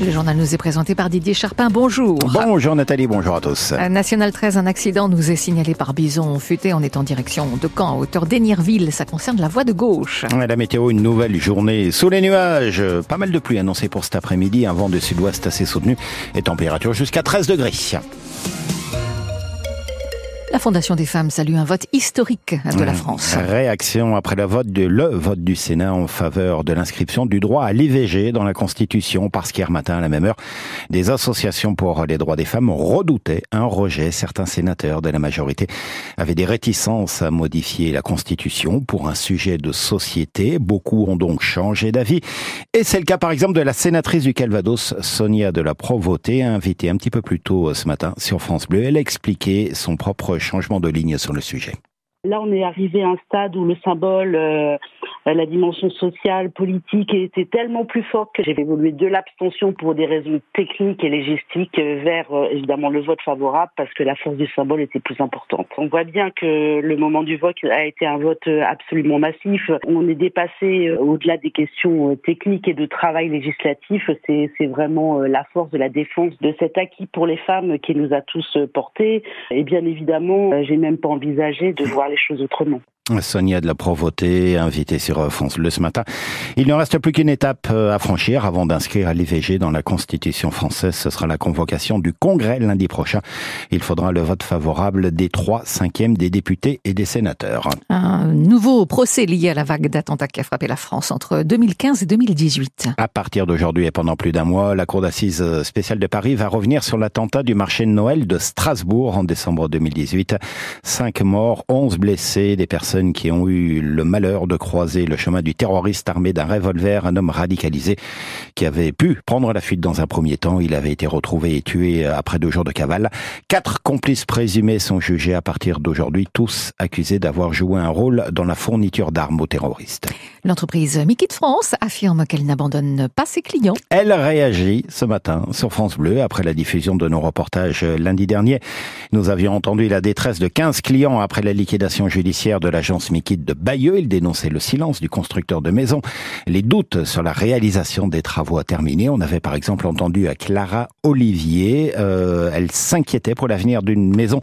Le journal nous est présenté par Didier Charpin. Bonjour. Bonjour Nathalie, bonjour à tous. À National 13, un accident nous est signalé par Bison Futé. On est en direction de Caen, à hauteur d'Enirville. Ça concerne la voie de gauche. La météo, une nouvelle journée sous les nuages. Pas mal de pluie annoncée pour cet après-midi. Un vent de sud-ouest assez soutenu et température jusqu'à 13 degrés. La Fondation des femmes salue un vote historique de la France. Réaction après le vote de le vote du Sénat en faveur de l'inscription du droit à l'IVG dans la Constitution parce qu'hier matin à la même heure, des associations pour les droits des femmes redoutaient un rejet. Certains sénateurs de la majorité avaient des réticences à modifier la Constitution pour un sujet de société. Beaucoup ont donc changé d'avis et c'est le cas par exemple de la sénatrice du Calvados, Sonia de la Provoté, invitée un petit peu plus tôt ce matin sur France Bleu. Elle a expliqué son propre changement de ligne sur le sujet. Là, on est arrivé à un stade où le symbole, euh, la dimension sociale, politique était tellement plus forte que j'ai évolué de l'abstention pour des raisons techniques et légistiques vers euh, évidemment le vote favorable parce que la force du symbole était plus importante. On voit bien que le moment du vote a été un vote absolument massif. On est dépassé euh, au-delà des questions techniques et de travail législatif. C'est vraiment la force de la défense de cet acquis pour les femmes qui nous a tous portés. Et bien évidemment, j'ai même pas envisagé de voir les choses autrement. Sonia de la Provoté, invitée sur France Bleu ce matin. Il ne reste plus qu'une étape euh, à franchir avant d'inscrire à l'IVG dans la Constitution française. Ce sera la convocation du Congrès lundi prochain. Il faudra le vote favorable des trois cinquièmes des députés et des sénateurs. Un nouveau procès lié à la vague d'attentats qui a frappé la France entre 2015 et 2018. À partir d'aujourd'hui et pendant plus d'un mois, la Cour d'assises spéciale de Paris va revenir sur l'attentat du marché de Noël de Strasbourg en décembre 2018. Cinq morts, onze blessés, des personnes qui ont eu le malheur de croiser le chemin du terroriste armé d'un revolver, un homme radicalisé qui avait pu prendre la fuite dans un premier temps. Il avait été retrouvé et tué après deux jours de cavale. Quatre complices présumés sont jugés à partir d'aujourd'hui, tous accusés d'avoir joué un rôle dans la fourniture d'armes aux terroristes. L'entreprise Mickey de France affirme qu'elle n'abandonne pas ses clients. Elle réagit ce matin sur France Bleu après la diffusion de nos reportages lundi dernier. Nous avions entendu la détresse de 15 clients après la liquidation judiciaire de l'agence Mickey de Bayeux. Il dénonçait le silence du constructeur de maisons, les doutes sur la réalisation des travaux à terminer. On avait par exemple entendu à Clara Olivier, euh, elle s'inquiétait pour l'avenir d'une maison,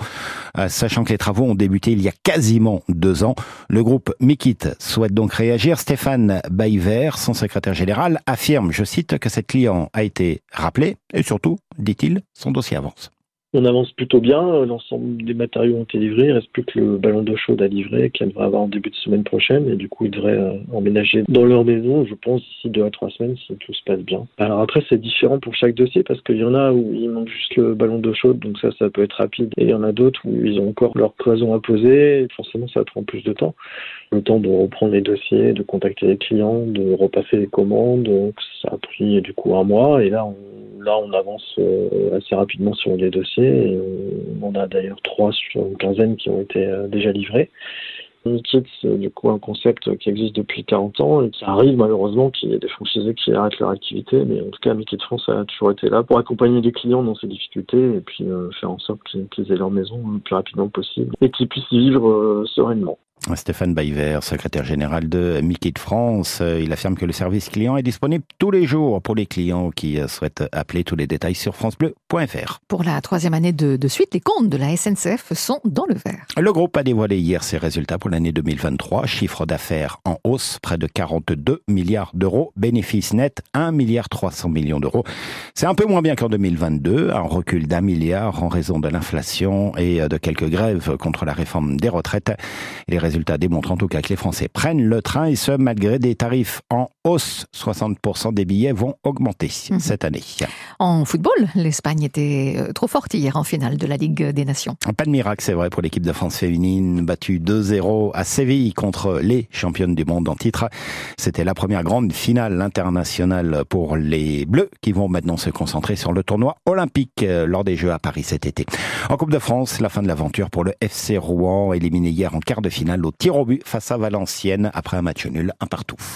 euh, sachant que les travaux ont débuté il y a quasiment deux ans. Le groupe Mikit souhaite donc réagir. Stéphane Baïver, son secrétaire général, affirme, je cite, que cette client a été rappelée et surtout, dit-il, son dossier avance. On avance plutôt bien, l'ensemble des matériaux ont été livrés, il reste plus que le ballon d'eau chaude à livrer qu'elle devrait avoir en début de semaine prochaine et du coup ils devraient euh, emménager dans leur maison, je pense, d'ici deux à trois semaines si tout se passe bien. Alors après c'est différent pour chaque dossier parce qu'il y en a où il manque juste le ballon d'eau chaude, donc ça ça peut être rapide et il y en a d'autres où ils ont encore leur cloison à poser, et forcément ça prend plus de temps. Le temps de reprendre les dossiers, de contacter les clients, de repasser les commandes, donc ça a pris du coup un mois et là là, on avance euh, assez rapidement sur les dossiers. Et on a d'ailleurs trois sur une quinzaine qui ont été euh, déjà livrés. Nikit, c'est du coup un concept qui existe depuis 40 ans et qui arrive malheureusement qu'il y ait des franchisés qui arrêtent leur activité. Mais en tout cas, de France a toujours été là pour accompagner les clients dans ces difficultés et puis euh, faire en sorte qu'ils aient leur maison le plus rapidement possible et qu'ils puissent y vivre sereinement. Stéphane Baïver, secrétaire général de Mickey de France, euh, il affirme que le service client est disponible tous les jours pour les clients qui euh, souhaitent appeler tous les détails sur francebleu.fr. Pour la troisième année de, de, suite, les comptes de la SNCF sont dans le vert. Le groupe a dévoilé hier ses résultats pour l'année 2023. Chiffre d'affaires en hausse, près de 42 milliards d'euros. Bénéfice net, 1 milliard 300 millions d'euros. C'est un peu moins bien qu'en 2022, un recul d'un milliard en raison de l'inflation et de quelques grèves contre la réforme des retraites. Les résultats démontrent en tout cas que les Français prennent le train et ce malgré des tarifs en hausse. 60% des billets vont augmenter mhm. cette année. En football, l'Espagne était euh, trop forte hier en finale de la Ligue des Nations. Pas de miracle, c'est vrai, pour l'équipe de France féminine, battue 2-0 à Séville contre les championnes du monde en titre. C'était la première grande finale internationale pour les Bleus qui vont maintenant se concentrer sur le tournoi olympique euh, lors des Jeux à Paris cet été. En Coupe de France, la fin de l'aventure pour le FC Rouen, éliminé hier en quart de finale au tir au but face à Valenciennes après un match nul un partout.